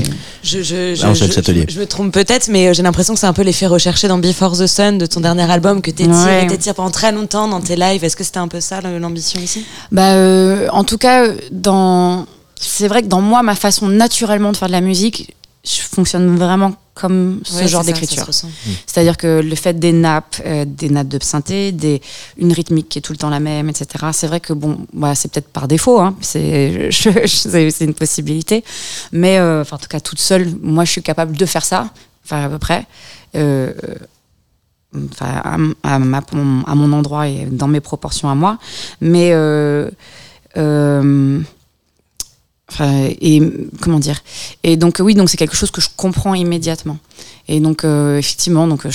Je, je, je, me trompe peut-être, mais euh, j'ai l'impression que c'est un peu l'effet recherché dans Before the Sun de ton dernier album que t'étires Ouais. t'étires pendant très longtemps dans tes lives. Est-ce que c'était un peu ça l'ambition ici Bah, euh, en tout cas, dans. C'est vrai que dans moi, ma façon naturellement de faire de la musique, je fonctionne vraiment comme ce Ouais, genre d'écriture. se ressent. C'est-à-dire que le fait des nappes, euh, des nappes de synthé, des, une rythmique qui est tout le temps la même, etc. C'est vrai que bon, bah, c'est peut-être par défaut, hein, c'est je- je- c'est c'est une possibilité. Mais euh, enfin, en tout cas, toute seule, moi, je suis capable de faire ça, enfin à peu près. Euh, à, à ma- à mon endroit et dans mes proportions à moi. Mais Enfin, et comment dire Et donc oui, donc c'est quelque chose que je comprends immédiatement. Et donc euh, effectivement, donc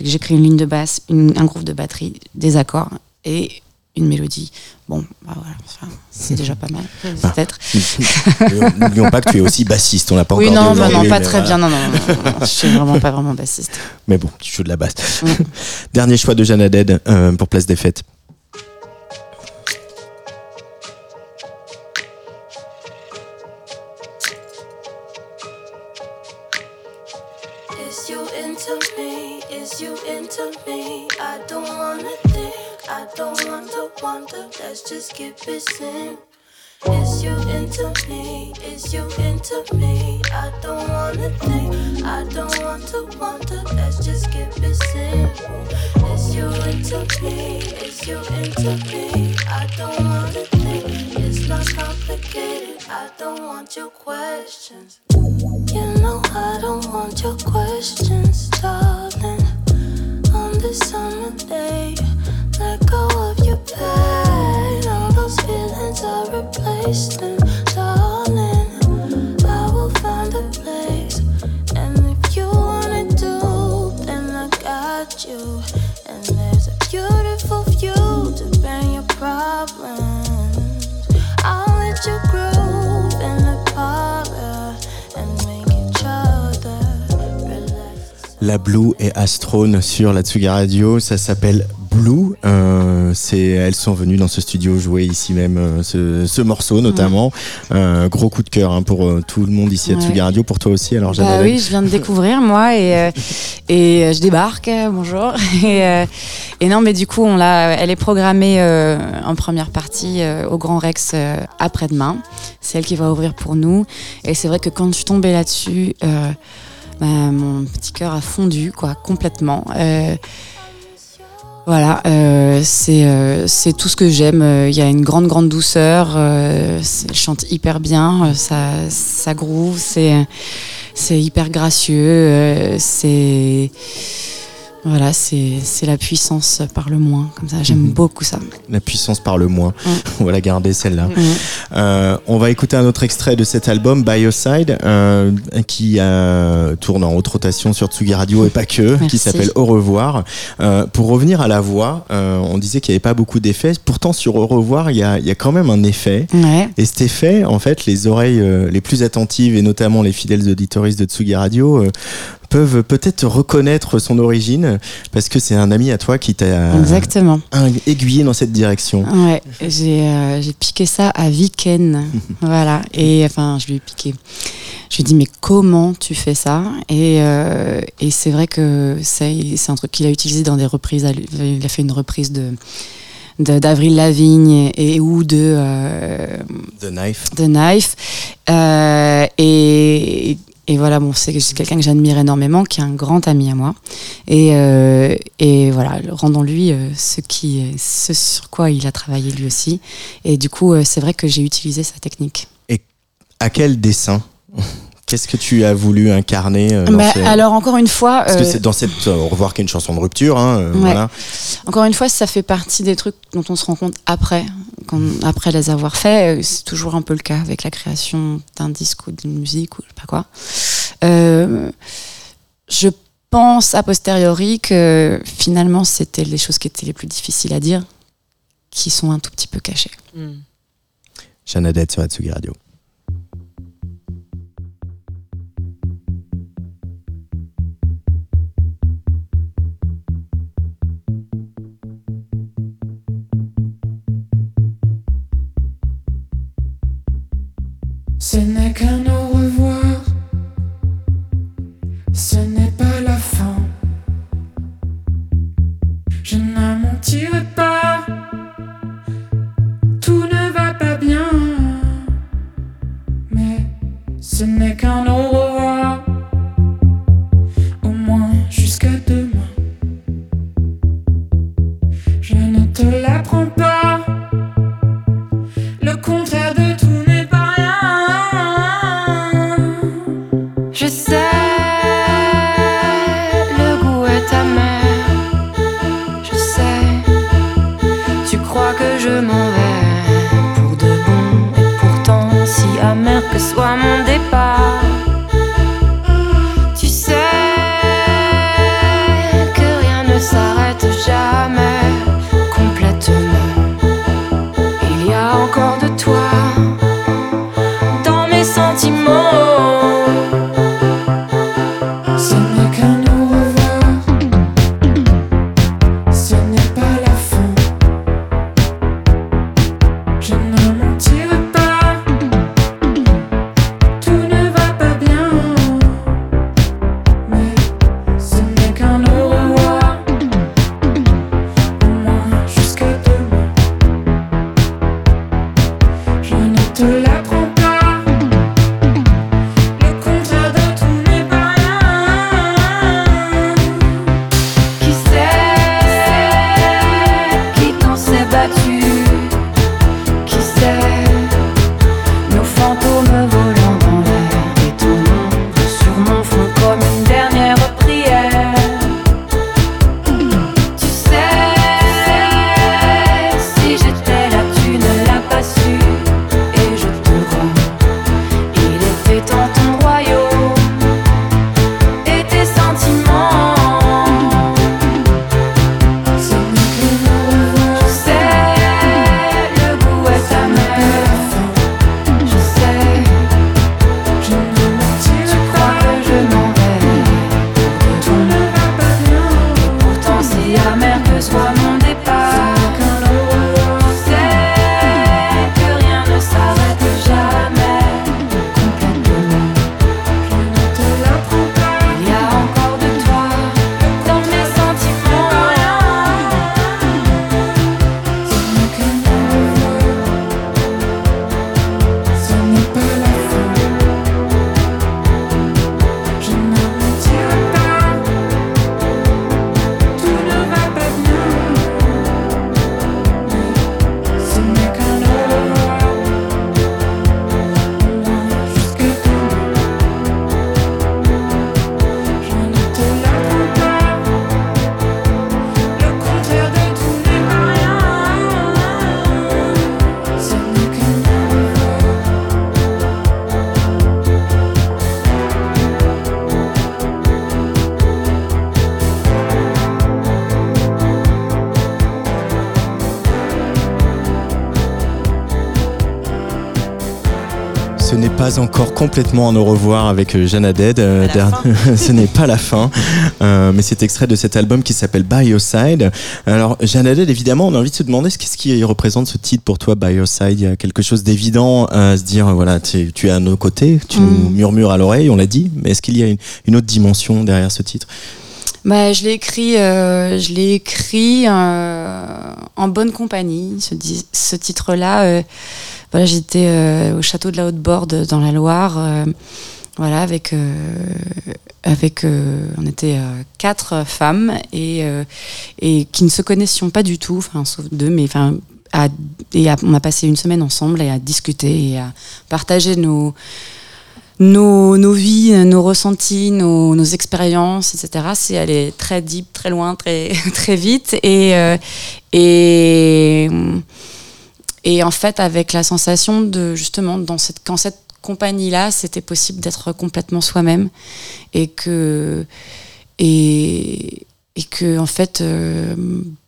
j'écris une ligne de basse, une- un groupe de batterie, des accords et une mélodie. Bon, bah voilà, enfin, c'est déjà pas mal, peut-être. Euh, N'oublions pas que tu es aussi bassiste, on l'a pas Oui, encore non, dit bah non, aujourd'hui, pas très bien. Non, non, non, non, non, je suis vraiment pas vraiment bassiste. Mais bon, tu joues de la basse. Mm. Dernier choix de Jeanne Haddad euh, pour Place des Fêtes. Just keep it simple. Is you into me? Is you into me? I don't wanna think, I don't want to wonder. Let's just keep it simple. Is you into me? Is you into me? I don't wanna think, it's not complicated. I don't want your questions. You know I don't want your questions, darling. On this summer day, La Blue et Astrone sur la Tsuga Radio, ça s'appelle Blue. Euh, elles sont venues dans ce studio jouer ici même euh, ce, ce morceau notamment. Euh, gros coup de cœur hein, pour tout le monde ici à Ouais. Radio, pour toi aussi. Alors Bah oui, je viens de découvrir moi et et je débarque. bonjour. Et, et non, mais du coup, on l'a. Elle est programmée en première partie au Grand Rex après-demain. C'est elle qui va ouvrir pour nous. Et c'est vrai que quand je suis tombée là-dessus, bah, mon petit cœur a fondu quoi complètement. Euh, voilà, euh, c'est euh, c'est tout ce que j'aime. Euh, Il y a une grande grande douceur. Euh, elle chante hyper bien. ça ça groove. C'est c'est hyper gracieux. c'est voilà, c'est la puissance par le moins. Comme ça, j'aime Mhm. beaucoup ça. la puissance par le moins. Mm. on va la garder celle-là. Euh, on va écouter un autre extrait de cet album, By Your Side, euh, qui euh, tourne en haute rotation sur Tsugi Radio et pas que, qui s'appelle Au revoir. Euh, pour revenir à la voix, on disait qu'il n'y avait pas beaucoup d'effets. Pourtant, sur Au revoir, il y a, y a quand même un effet. Ouais. Et cet effet, en fait, les oreilles les plus attentives et notamment les fidèles auditoristes de Tsugi Radio peuvent peut-être reconnaître son origine parce que c'est un ami à toi qui t'a Exactement. aiguillé dans cette direction. Ouais, j'ai euh, j'ai piqué ça à Viken. voilà. Et enfin, je lui ai piqué. Je lui ai dit, mais comment tu fais ça? Et, euh, et c'est vrai que c'est c'est un truc qu'il a utilisé dans des reprises. Il a fait une reprise de de- d'Avril Lavigne et, et ou de euh, The Knife. The Knife. Euh, et et voilà, bon, c'est quelqu'un que j'admire énormément, qui est un grand ami à moi. Et, euh, et voilà, rendons-lui euh, ce, qui, ce sur quoi il a travaillé lui aussi. Et du coup, euh, c'est vrai que j'ai utilisé sa technique. À quel dessin Qu'est-ce que tu as voulu incarner euh, dans Bah, alors, encore une fois. Parce que euh, c'est dans cette euh, au revoir qui est une chanson de rupture, hein, euh, Ouais. voilà. Encore une fois, ça fait partie des trucs dont on se rend compte après, quand, après les avoir faits. C'est toujours un peu le cas avec la création d'un disque ou d'une musique ou je sais pas quoi. Euh, je pense a posteriori que finalement, c'était les choses qui étaient les plus difficiles à dire, qui sont un tout petit peu cachées. Hmm. Jeanne Adette sur Atsugi Radio. Ce n'est qu'un au Ce n'est pas encore complètement un au revoir avec euh, Jeanne Haddad. euh, Ce n'est pas la fin, euh, mais c'est extrait de cet album qui s'appelle By Your Side. Alors, Jeanne Haddad, évidemment, on a envie de se demander ce qu'est-ce qui représente ce titre pour toi, By Your Side? Il y a quelque chose d'évident à se dire, voilà, tu, tu es à nos côtés, tu nous Mm. murmures à l'oreille, on l'a dit, mais est-ce qu'il y a une, une autre dimension derrière ce titre? Bah, je l'ai écrit, euh, je l'ai écrit euh, en bonne compagnie. Ce, titre-là, euh, voilà, j'étais au château de la Haute-Borde dans la Loire. voilà, avec, avec on était quatre femmes et, et qui ne se connaissions pas du tout, enfin, sauf deux, mais enfin, et on a passé une semaine ensemble et à discuter et à partager nos, nos, nos vies, nos ressentis, nos, nos expériences, etc. C'est aller très deep, très loin, très, très vite. Et, euh, et, et en fait, avec la sensation de justement, dans cette, quand cette compagnie-là, c'était possible d'être complètement soi-même et que, et, et que en fait, euh,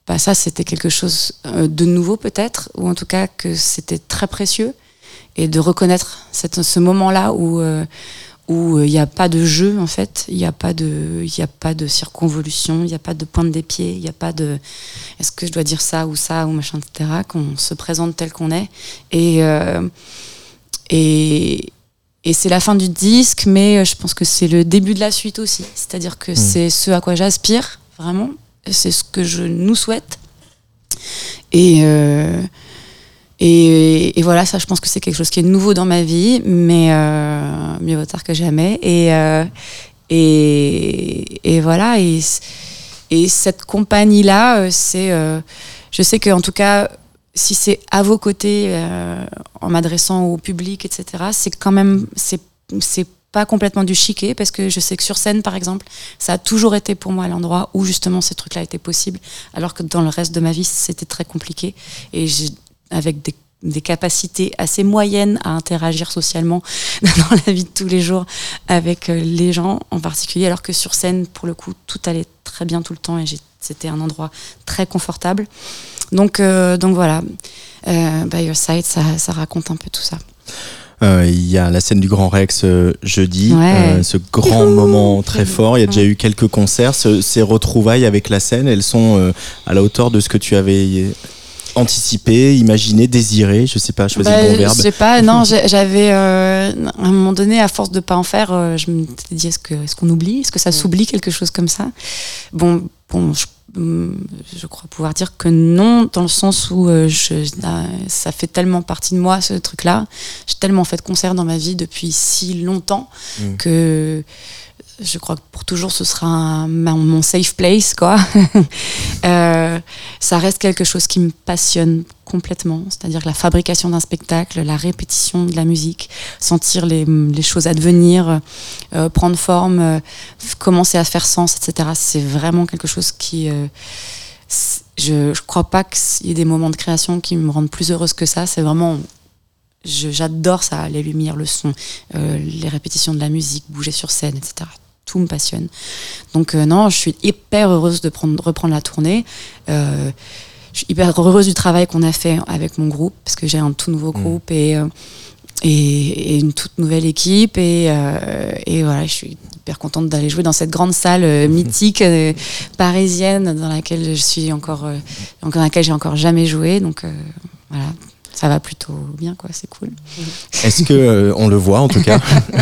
bah ça, c'était quelque chose euh, de nouveau peut-être, ou en tout cas que c'était très précieux et de reconnaître cette, ce moment-là où euh, où il n'y a pas de jeu en fait, il n'y a pas de il a pas de circonvolution, il n'y a pas de pointe des pieds, il n'y a pas de est-ce que je dois dire ça ou ça ou machin etc. Qu'on se présente tel qu'on est et euh, et et c'est la fin du disque, mais euh, je pense que c'est le début de la suite aussi. C'est-à-dire que c'est ce à quoi j'aspire, vraiment. C'est ce que je nous souhaite. Et, euh, et, et voilà, ça, je pense que c'est quelque chose qui est nouveau dans ma vie, mais euh, mieux vaut tard que jamais. Et, euh, et, et voilà. Et, et cette compagnie-là, euh, c'est. euh, je sais qu'en tout cas, si c'est à vos côtés, euh, en m'adressant au public, etc., c'est quand même. C'est c'est pas complètement du chiquet, parce que je sais que sur scène, par exemple, ça a toujours été pour moi l'endroit où justement ces trucs-là étaient possibles, alors que dans le reste de ma vie, c'était très compliqué. Et j'ai, avec des, des capacités assez moyennes à interagir socialement dans la vie de tous les jours avec euh, les gens en particulier, alors que sur scène, pour le coup, tout allait très bien tout le temps et c'était un endroit très confortable. Donc, euh, donc voilà, euh, By Your Side, ça, ça raconte un peu tout ça. Euh, Il y a la scène du Grand Rex euh, jeudi, Ouais. euh, ce grand moment très fort. Il y a déjà eu quelques concerts. Ce- ces retrouvailles avec la scène, elles sont à la hauteur de ce que tu avais anticipé, imaginé, désiré. Je sais pas, choisir Bah, le bon Je verbe. sais pas, non, j'avais euh, à un moment donné, à force de pas en faire, euh, je me suis dit est-ce que est-ce qu'on oublie, est-ce que ça s'oublie quelque chose comme ça? Bon, bon, je, je crois pouvoir dire que non, dans le sens où euh, je, euh, ça fait tellement partie de moi ce truc-là. J'ai tellement fait de concerts dans ma vie depuis si longtemps Mm. que je crois que pour toujours ce sera mon safe place. Euh, ça reste quelque chose qui me passionne complètement, c'est-à-dire la fabrication d'un spectacle, la répétition de la musique, sentir les, choses advenir, euh, prendre forme, euh, commencer à faire sens, etc. C'est vraiment quelque chose qui... je ne crois pas qu'il y ait des moments de création qui me rendent plus heureuse que ça. C'est vraiment... J'adore ça, les lumières, le son, les répétitions de la musique, bouger sur scène, etc. Tout me passionne. Donc euh, non, je suis hyper heureuse de prendre, reprendre la tournée. Euh, je suis hyper heureuse du travail qu'on a fait avec mon groupe, parce que j'ai un tout nouveau groupe et, euh, et, et une toute nouvelle équipe. Et, et voilà, je suis hyper contente d'aller jouer dans cette grande salle euh, mythique parisienne dans laquelle je suis encore, dans laquelle j'ai encore jamais joué. Donc voilà, ça va plutôt bien, quoi. C'est cool. Est-ce que, euh, on le voit en tout cas,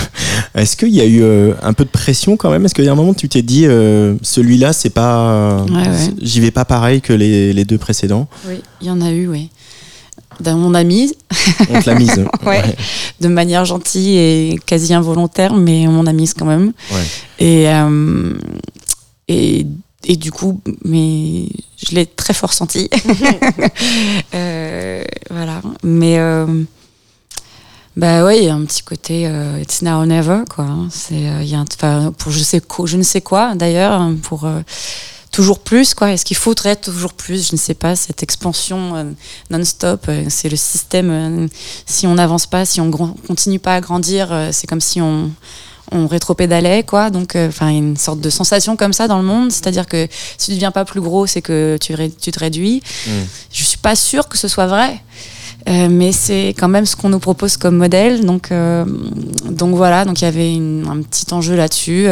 est-ce qu'il y a eu euh, un peu de pression quand même? Est-ce qu'il y a un moment tu t'es dit, euh, celui-là, c'est pas. Ouais, ouais. J'y vais pas pareil que les, les deux précédents? Oui, il y en a eu, oui. Dans mon ami, On te l'a mise. Ouais. de manière gentille et quasi involontaire, mais on a mise quand même. Ouais. Et, et, et du coup, mais je l'ai très fort senti. Euh, voilà. Mais euh, bah il y a un petit côté euh, it's now or never quoi. hein. C'est euh, il y a un- pour je je ne sais quoi d'ailleurs hein, pour toujours plus quoi. Est-ce qu'il faudrait toujours plus? Je ne sais pas. Cette expansion non-stop, c'est le système. si on n'avance pas, si on continue pas à grandir, c'est comme si on on rétropédalait quoi. Donc euh, enfin une sorte de sensation comme ça dans le monde. C'est-à-dire que si tu deviens pas plus gros c'est que tu, ré- tu te réduis. Mm. je suis pas sûre que ce soit vrai. Euh, mais c'est quand même ce qu'on nous propose comme modèle. Donc euh, donc voilà. Donc il y avait une- un petit enjeu là-dessus.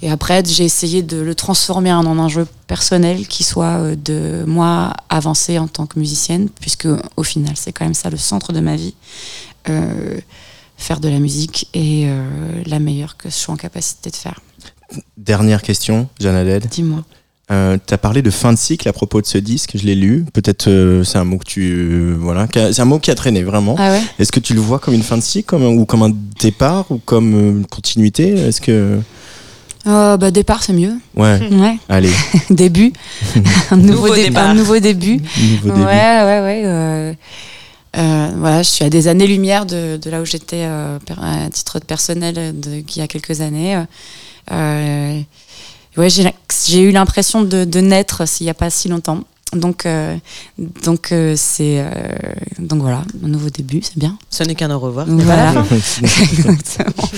Et après j'ai essayé de le transformer en un enjeu personnel qui soit de moi avancer en tant que musicienne puisque au final c'est quand même ça le centre de ma vie faire de la musique et euh, la meilleure que je sois en capacité de faire. Dernière question, Haddad. Dis-moi. Euh, tu as parlé de fin de cycle à propos de ce disque, je l'ai lu. Peut-être euh, c'est un mot que tu euh, voilà, qui a- c'est un mot qui a traîné vraiment. Ah ouais? Est-ce que tu le vois comme une fin de cycle, comme ou comme un départ, ou comme une continuité? Est-ce que Euh, bah, Départ, c'est mieux. ouais, Ouais. allez, début. un, nouveau Nouveau dé- départ. un nouveau début. nouveau ouais, début. ouais, ouais. euh, euh, voilà, je suis à des années-lumière de, de là où j'étais euh, à titre de personnel de, qu'il y a quelques années. Euh, ouais, j'ai, eu l'impression de, de naître s'il n'y a pas si longtemps. Donc, euh, donc euh, c'est euh, donc voilà, un nouveau début, c'est bien. Ce n'est qu'un au revoir. Voilà. Exactement.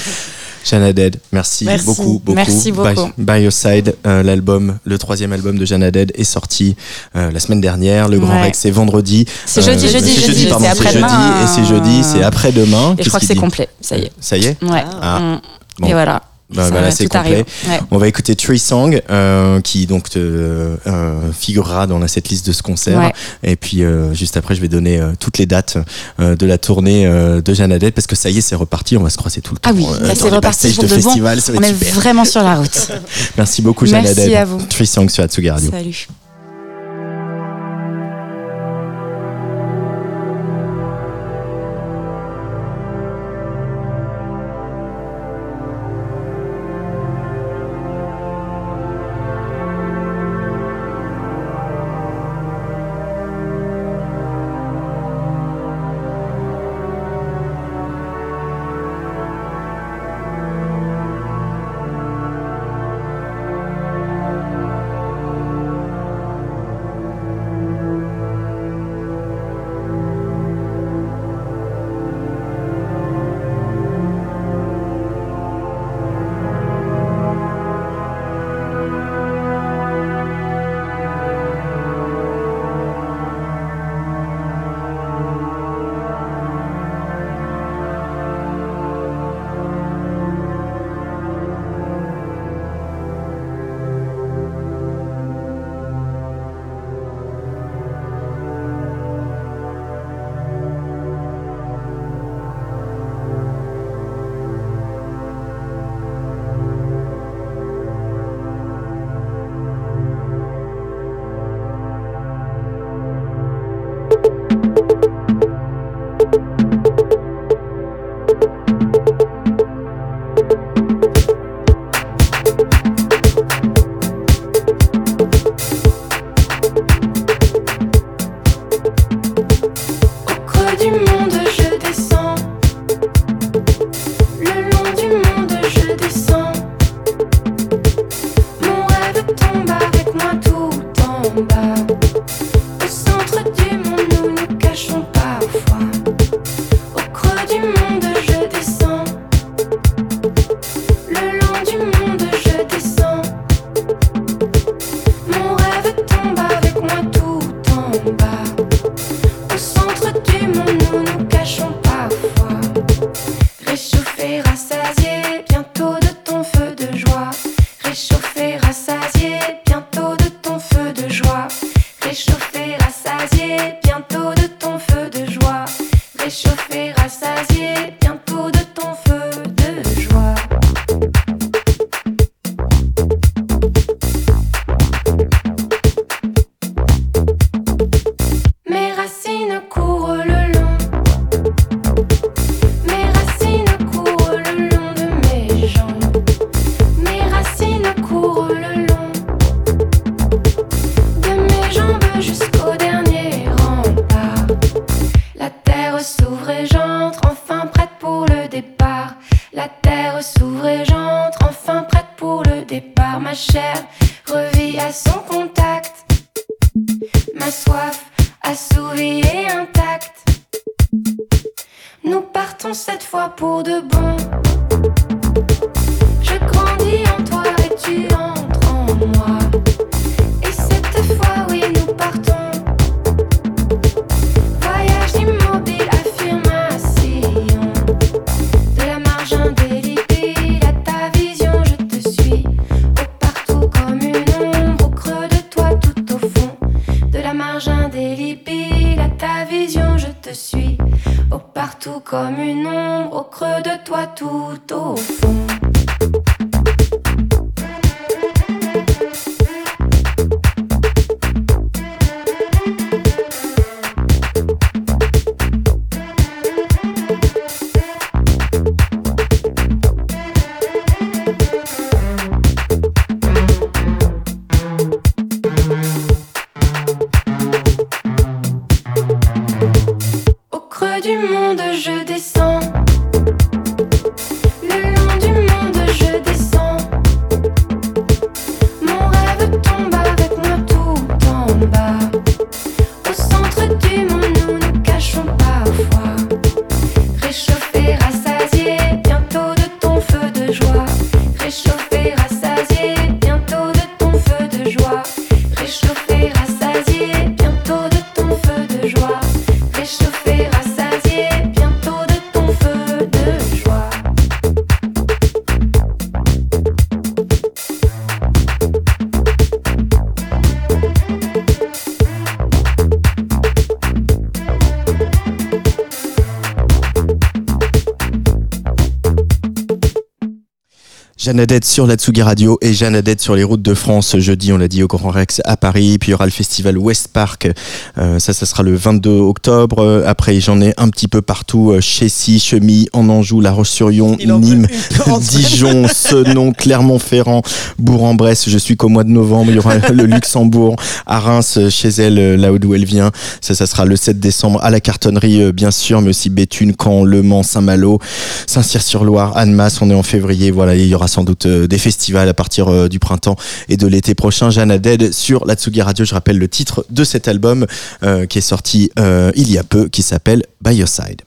Jeanne Dead, merci, Merci. beaucoup, beaucoup. Merci beaucoup. By, By Your Side, euh, l'album, le troisième album de Jeanne Dead est sorti euh, la semaine dernière. Le Grand Ouais. Rex, c'est vendredi. C'est jeudi, Euh, jeudi, c'est jeudi, pardon, c'est jeudi, et c'est jeudi, c'est après-demain. Et je crois que c'est complet, ça y est. Ça y est Ouais. Ah. Mm. Bon. Et voilà. Bah, Ça, voilà, c'est complet. Ouais. On va écouter Tree Song, euh, qui donc euh, euh, figurera dans la setlist de ce concert. Ouais. Et puis euh, juste après, je vais donner euh, toutes les dates euh, de la tournée euh, de Jeanne Adette, parce que ça y est, c'est reparti. On va se croiser tout le temps. Ah oui, euh, c'est reparti pour de de bon. festival. Ça va On être est super. vraiment sur la route. Merci beaucoup, Jeanne Merci à vous. Tree Song sur Atsugi Radio. Salut. Jeanne Adette sur la Tsugi Radio et Jeanne Adette sur les routes de France. Jeudi, on l'a dit au Grand Rex à Paris. Puis il y aura le festival West Park. Euh, ça, ça sera le 22 octobre. Euh, Après, j'en ai un petit peu partout. euh, Chessy, Chemille, en Anjou, La Roche-sur-Yon, Nîmes. Dijon, Senon, Clermont-Ferrand, Bourg-en-Bresse. Je suis qu'au mois de novembre. Il y aura le Luxembourg, à Reims, chez elle, là d'où elle vient. Ça, ça sera le 7 décembre à la cartonnerie, bien sûr, mais aussi Béthune, Caen, Le Mans, Saint-Malo, Saint-Cyr-sur-Loire, Annemasse. On est en février. Voilà, il y aura sans doute euh, des festivals à partir euh, du printemps et de l'été prochain. Jeanne Aded sur la Tsugi Radio. Je rappelle le titre de cet album euh, qui est sorti il y a peu, qui s'appelle By Your Side.